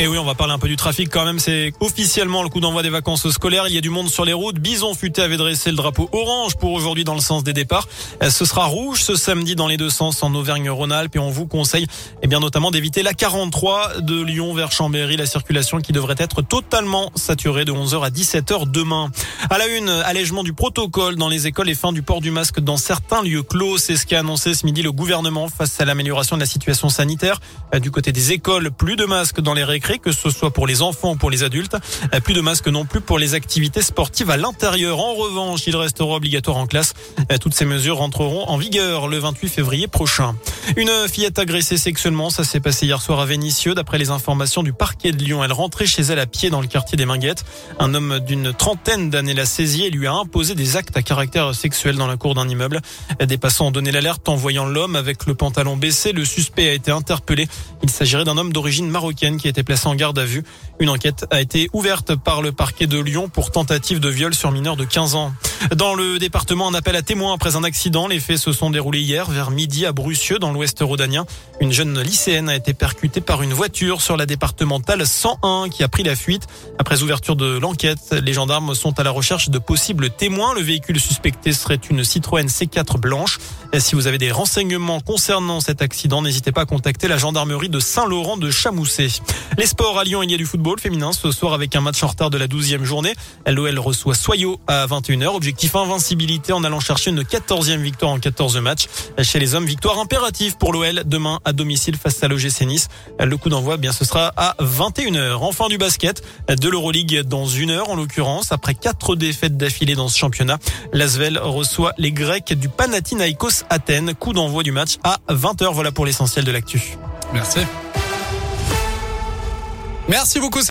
Et oui, on va parler un peu du trafic quand même. C'est officiellement le coup d'envoi des vacances scolaires. Il y a du monde sur les routes. Bison Futé avait dressé le drapeau orange pour aujourd'hui dans le sens des départs. Euh, ce sera rouge ce samedi dans les deux sens en Auvergne-Rhône-Alpes et on vous conseille, eh bien, notamment d'éviter la 43 de Lyon vers Chambéry, la circulation qui devrait être totalement saturée de 11h à 17h demain. À la une, allègement du protocole dans les écoles et fin du port du masque dans certains lieux clos. C'est ce qu'a annoncé ce midi le gouvernement face à l'amélioration de la situation sanitaire. Euh, du côté des écoles, plus de masques dans les récréations que ce soit pour les enfants ou pour les adultes. Euh, plus de masques non plus pour les activités sportives à l'intérieur. En revanche, il restera obligatoire en classe. Euh, toutes ces mesures rentreront en vigueur le 28 février prochain. Une fillette agressée sexuellement, ça s'est passé hier soir à Vénissieux. D'après les informations du parquet de Lyon, elle rentrait chez elle à pied dans le quartier des Minguettes. Un homme d'une trentaine d'années l'a saisie et lui a imposé des actes à caractère sexuel dans la cour d'un immeuble. Des passants ont donné l'alerte en voyant l'homme avec le pantalon baissé. Le suspect a été interpellé. Il s'agirait d'un homme d'origine marocaine qui a été placé en garde à vue. Une enquête a été ouverte par le parquet de Lyon pour tentative de viol sur mineur de 15 ans. Dans le département, un appel à témoins après un accident. Les faits se sont déroulés hier vers midi à Brucieux dans l'ouest rhodanien. Une jeune lycéenne a été percutée par une voiture sur la départementale 101 qui a pris la fuite. Après ouverture de l'enquête, les gendarmes sont à la recherche de possibles témoins. Le véhicule suspecté serait une Citroën C4 blanche. Si vous avez des renseignements concernant cet accident, n'hésitez pas à contacter la gendarmerie de Saint-Laurent de Chamousset. Les sports à Lyon, il y a du football féminin ce soir avec un match en retard de la 12e journée. LOL reçoit Soyo à 21h. Objectif invincibilité en allant chercher une 14e victoire en 14 matchs. Chez les hommes, victoire impérative pour l'OL demain à domicile face à l'OGC Nice. Le coup d'envoi, bien, ce sera à 21h. Enfin du basket, de l'Euroleague dans une heure en l'occurrence. Après quatre défaites d'affilée dans ce championnat, l'Asvel reçoit les Grecs du Panathinaikos Athènes. Coup d'envoi du match à 20h. Voilà pour l'essentiel de l'actu. Merci. Merci beaucoup.